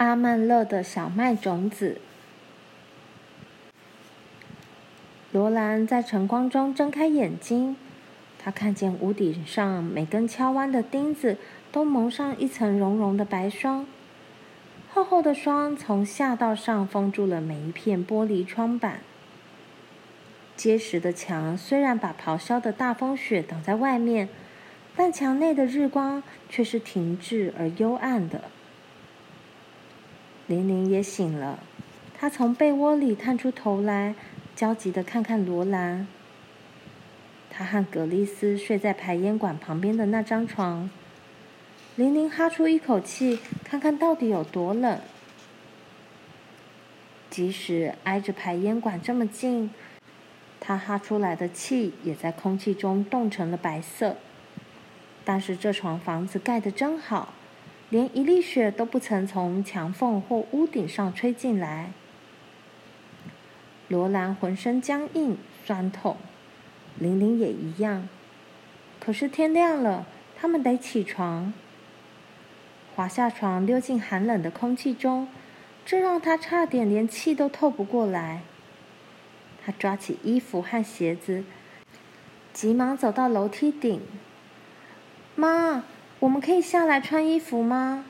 阿曼勒的小麦种子。罗兰在晨光中睁开眼睛，他看见屋顶上每根敲弯的钉子都蒙上一层绒绒的白霜，厚厚的霜从下到上封住了每一片玻璃窗板。结实的墙虽然把咆哮的大风雪挡在外面，但墙内的日光却是停滞而幽暗的。玲玲也醒了，她从被窝里探出头来，焦急地看看罗兰。她和葛丽丝睡在排烟管旁边的那张床。玲玲哈出一口气，看看到底有多冷。即使挨着排烟管这么近，她哈出来的气也在空气中冻成了白色。但是这床房子盖得真好。连一粒雪都不曾从墙缝或屋顶上吹进来。罗兰浑身僵硬、酸痛，玲玲也一样。可是天亮了，他们得起床。滑下床，溜进寒冷的空气中，这让他差点连气都透不过来。他抓起衣服和鞋子，急忙走到楼梯顶。妈。我们可以下来穿衣服吗？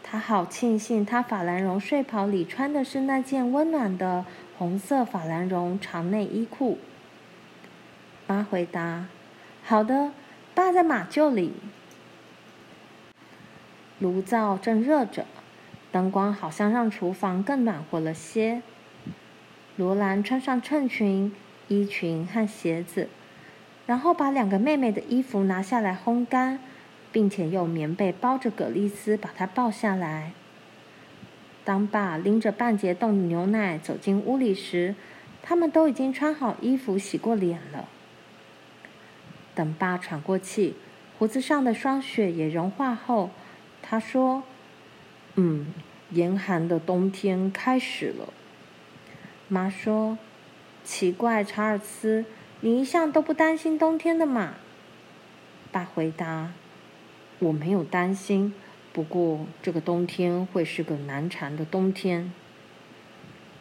他好庆幸，他法兰绒睡袍里穿的是那件温暖的红色法兰绒长内衣裤。妈回答：“好的，爸在马厩里。”炉灶正热着，灯光好像让厨房更暖和了些。罗兰穿上衬裙、衣裙和鞋子。然后把两个妹妹的衣服拿下来烘干，并且用棉被包着葛丽丝，把她抱下来。当爸拎着半截冻牛奶走进屋里时，他们都已经穿好衣服、洗过脸了。等爸喘过气，胡子上的霜雪也融化后，他说：“嗯，严寒的冬天开始了。”妈说：“奇怪，查尔斯。”你一向都不担心冬天的嘛？爸回答：“我没有担心，不过这个冬天会是个难缠的冬天。”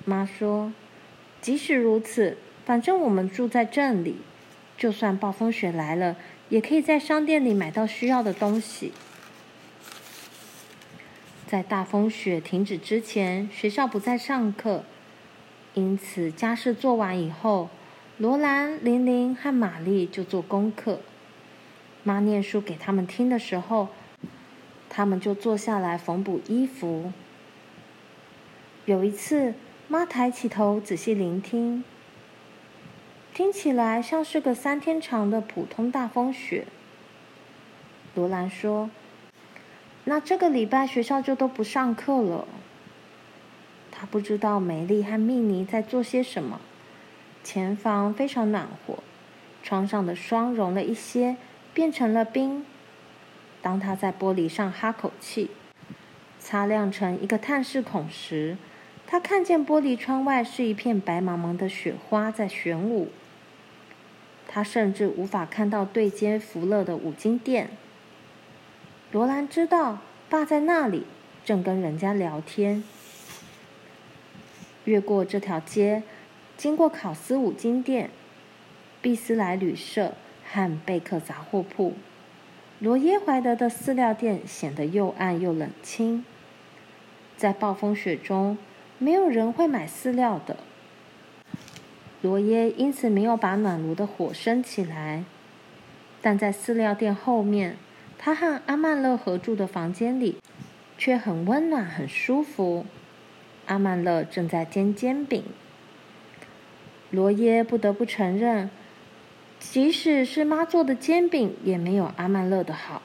妈说：“即使如此，反正我们住在镇里，就算暴风雪来了，也可以在商店里买到需要的东西。”在大风雪停止之前，学校不再上课，因此家事做完以后。罗兰、玲玲和玛丽就做功课。妈念书给他们听的时候，他们就坐下来缝补衣服。有一次，妈抬起头仔细聆听，听起来像是个三天长的普通大风雪。罗兰说：“那这个礼拜学校就都不上课了。”他不知道梅丽和蜜妮在做些什么。前方非常暖和，窗上的霜融了一些，变成了冰。当他在玻璃上哈口气，擦亮成一个探视孔时，他看见玻璃窗外是一片白茫茫的雪花在旋舞。他甚至无法看到对街福乐的五金店。罗兰知道爸在那里，正跟人家聊天。越过这条街。经过考斯五金店、毕斯莱旅社和贝克杂货铺，罗耶怀德的饲料店显得又暗又冷清。在暴风雪中，没有人会买饲料的。罗耶因此没有把暖炉的火升起来，但在饲料店后面，他和阿曼乐合住的房间里却很温暖、很舒服。阿曼乐正在煎煎饼。罗耶不得不承认，即使是妈做的煎饼，也没有阿曼乐的好。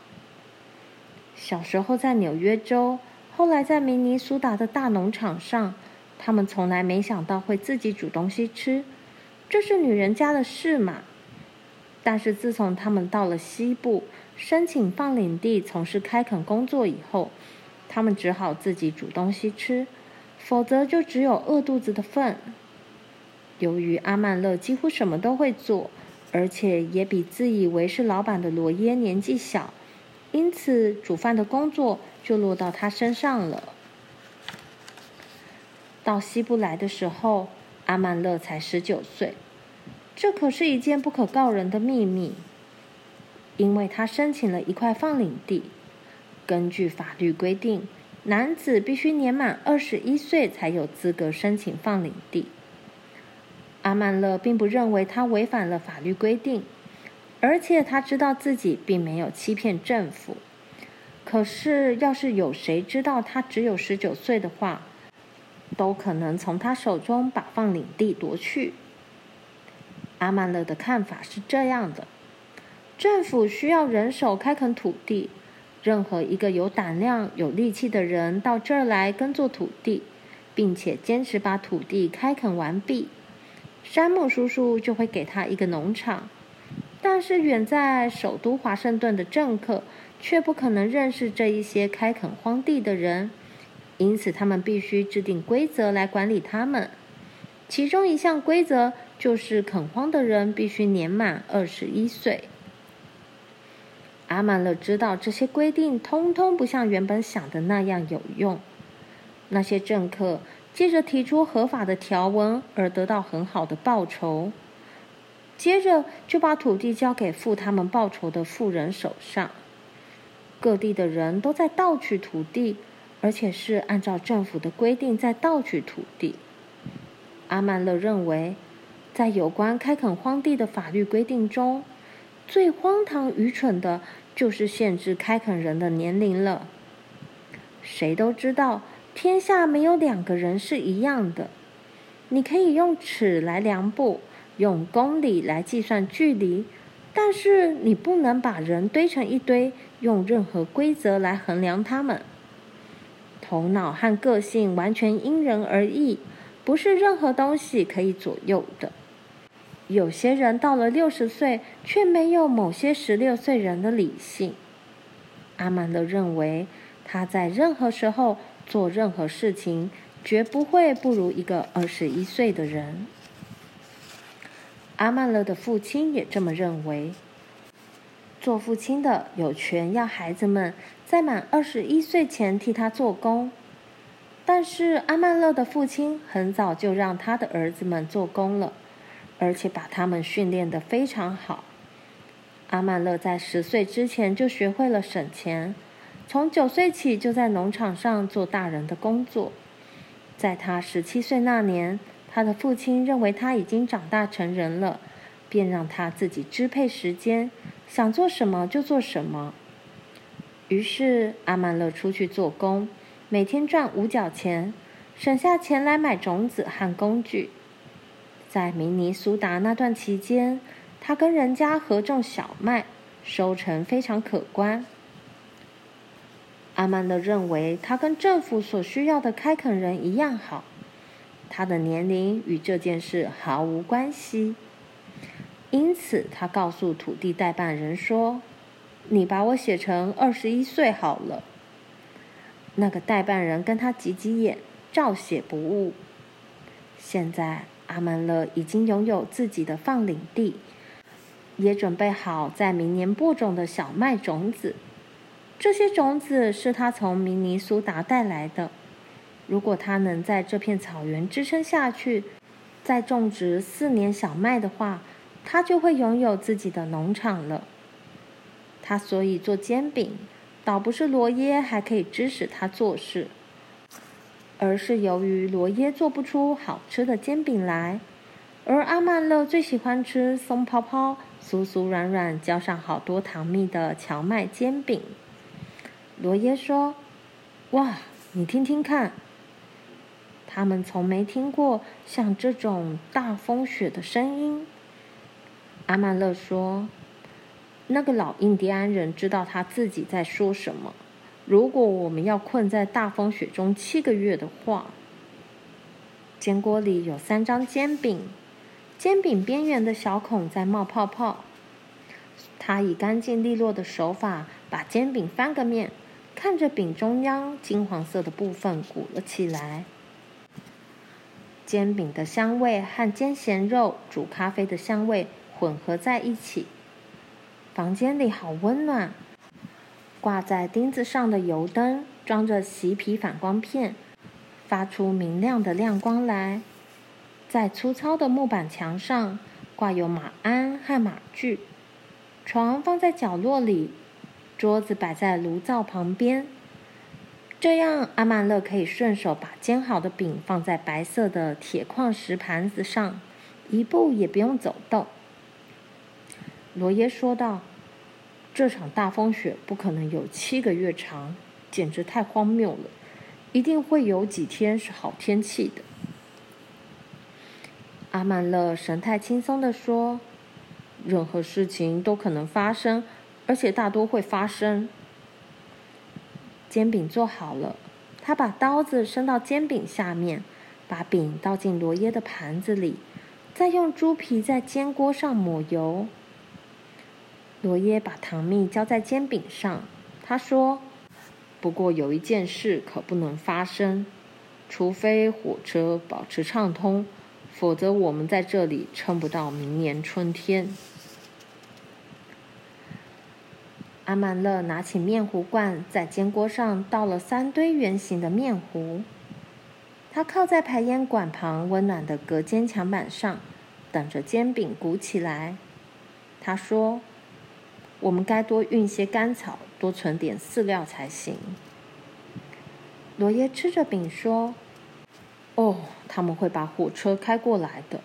小时候在纽约州，后来在明尼苏达的大农场上，他们从来没想到会自己煮东西吃，这是女人家的事嘛。但是自从他们到了西部，申请放领地从事开垦工作以后，他们只好自己煮东西吃，否则就只有饿肚子的份。由于阿曼勒几乎什么都会做，而且也比自以为是老板的罗耶年纪小，因此煮饭的工作就落到他身上了。到西部来的时候，阿曼勒才十九岁，这可是一件不可告人的秘密，因为他申请了一块放领地。根据法律规定，男子必须年满二十一岁才有资格申请放领地。阿曼勒并不认为他违反了法律规定，而且他知道自己并没有欺骗政府。可是，要是有谁知道他只有十九岁的话，都可能从他手中把放领地夺去。阿曼勒的看法是这样的：政府需要人手开垦土地，任何一个有胆量、有力气的人到这儿来耕作土地，并且坚持把土地开垦完毕，山姆叔叔就会给他一个农场。但是远在首都华盛顿的政客却不可能认识这一些开垦荒地的人。因此，他们必须制定规则来管理他们。其中一项规则就是垦荒的人必须年满二十一岁。阿曼勒知道这些规定通通不像原本想的那样有用。那些政客借着提出合法的条文而得到很好的报酬，接着就把土地交给付他们报酬的富人手上。各地的人都在盗取土地。而且是按照政府的规定在盗取土地。阿曼勒认为，在有关开垦荒地的法律规定中，最荒唐愚蠢的就是限制开垦人的年龄了。谁都知道，天下没有两个人是一样的。你可以用尺来量步，用公里来计算距离，但是你不能把人堆成一堆，用任何规则来衡量他们。头脑和个性完全因人而异，不是任何东西可以左右的。有些人到了六十岁，却没有某些十六岁人的理性。阿曼勒认为，他在任何时候做任何事情，绝不会不如一个二十一岁的人。阿曼勒的父亲也这么认为。做父亲的有权要孩子们在满二十一岁前替他做工，但是阿曼勒的父亲很早就让他的儿子们做工了，而且把他们训练得非常好。阿曼勒在十岁之前就学会了省钱，从九岁起就在农场上做大人的工作。在他十七岁那年，他的父亲认为他已经长大成人了，便让他自己支配时间。想做什么就做什么。于是阿曼勒出去做工，每天赚五角钱，省下钱来买种子和工具。在明尼苏达那段期间，他跟人家合种小麦，收成非常可观。阿曼勒认为他跟政府所需要的开垦人一样好，他的年龄与这件事毫无关系。因此，他告诉土地代办人说：“你把我写成二十一岁好了。”那个代办人跟他挤挤眼，照写不误。现在，阿曼勒已经拥有自己的放领地，也准备好在明年播种的小麦种子。这些种子是他从明尼苏达带来的。如果他能在这片草原支撑下去，再种植四年小麦的话，他就会拥有自己的农场了。他所以做煎饼，倒不是罗耶还可以指使他做事，而是由于罗耶做不出好吃的煎饼来，而阿曼勒最喜欢吃松泡泡、酥酥软软、浇上好多糖蜜的荞麦煎饼。罗耶说：“哇，你听听看，他们从没听过像这种大风雪的声音。”阿曼勒说：“那个老印第安人知道他自己在说什么。如果我们要困在大风雪中七个月的话，煎锅里有三张煎饼，煎饼边缘的小孔在冒泡泡。他以干净利落的手法把煎饼翻个面，看着饼中央金黄色的部分鼓了起来。煎饼的香味和煎咸肉、煮咖啡的香味。”混合在一起，房间里好温暖。挂在钉子上的油灯装着锡皮反光片，发出明亮的亮光来。在粗糙的木板墙上挂有马鞍和马具。床放在角落里，桌子摆在炉灶旁边。这样，阿曼乐可以顺手把煎好的饼放在白色的铁矿石盘子上，一步也不用走动。罗耶说道：“这场大风雪不可能有七个月长，简直太荒谬了！一定会有几天是好天气的。”阿曼乐神态轻松地说：“任何事情都可能发生，而且大多会发生。”煎饼做好了，他把刀子伸到煎饼下面，把饼倒进罗耶的盘子里，再用猪皮在煎锅上抹油。罗耶把糖蜜浇在煎饼上，他说：“不过有一件事可不能发生，除非火车保持畅通，否则我们在这里撑不到明年春天。”阿曼勒拿起面糊罐，在煎锅上倒了三堆圆形的面糊。他靠在排烟管旁温暖的隔间墙板上，等着煎饼鼓起来。他说：“我们该多运些干草，多存点饲料才行。”罗耶吃着饼说：“哦，他们会把火车开过来的。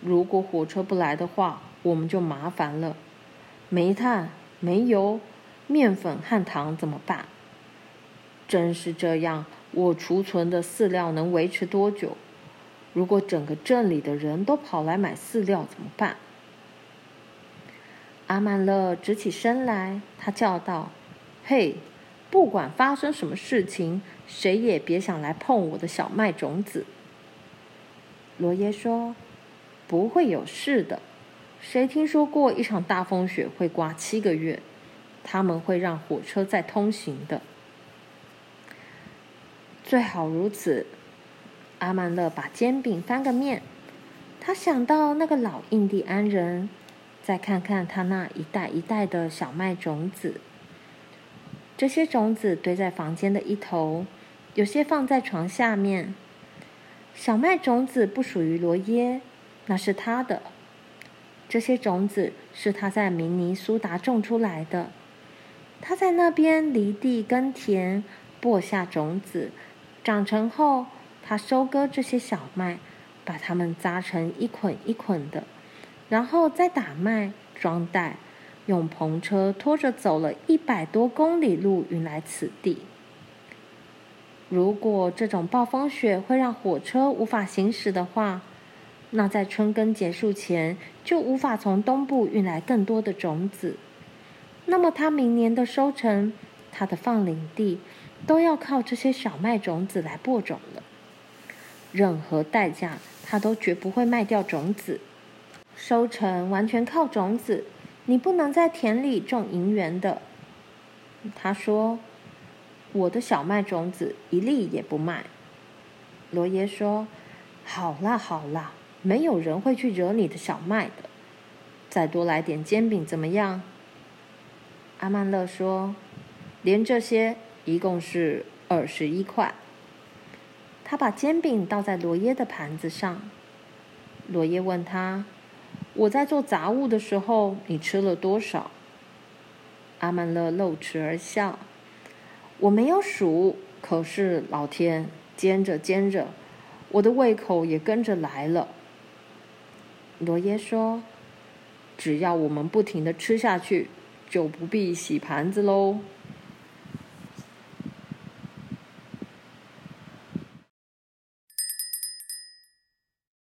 如果火车不来的话，我们就麻烦了。煤炭、煤油。”面粉和糖怎么办？真是这样，我储存的饲料能维持多久？如果整个镇里的人都跑来买饲料怎么办？阿曼乐直起身来，他叫道：“嘿，不管发生什么事情，谁也别想来碰我的小麦种子。”罗耶说：“不会有事的。谁听说过一场大风雪会刮七个月？”他们会让火车再通行的，最好如此。阿曼勒把煎饼翻个面，他想到那个老印第安人，再看看他那一袋一袋的小麦种子。这些种子堆在房间的一头，有些放在床下面。小麦种子不属于罗耶，那是他的。这些种子是他在明尼苏达种出来的。他在那边犁地耕田，播下种子，长成后，他收割这些小麦，把它们扎成一捆一捆的，然后再打麦、装袋，用篷车拖着走了一百多公里路运来此地。如果这种暴风雪会让火车无法行驶的话，那在春耕结束前就无法从东部运来更多的种子。那么，他明年的收成，他的放领地，都要靠这些小麦种子来播种了。任何代价，他都绝不会卖掉种子。收成完全靠种子，你不能在田里种银元的。他说：“我的小麦种子一粒也不卖。”罗耶说：“好啦好啦，没有人会去惹你的小麦的。再多来点煎饼怎么样？”阿曼勒说：“连这些一共是二十一块。”他把煎饼倒在罗耶的盘子上。罗耶问他：“我在做杂物的时候，你吃了多少？”阿曼勒露齿而笑：“我没有数，可是老天，煎着煎着，我的胃口也跟着来了。”罗耶说：“只要我们不停的吃下去。”就不必洗盘子喽。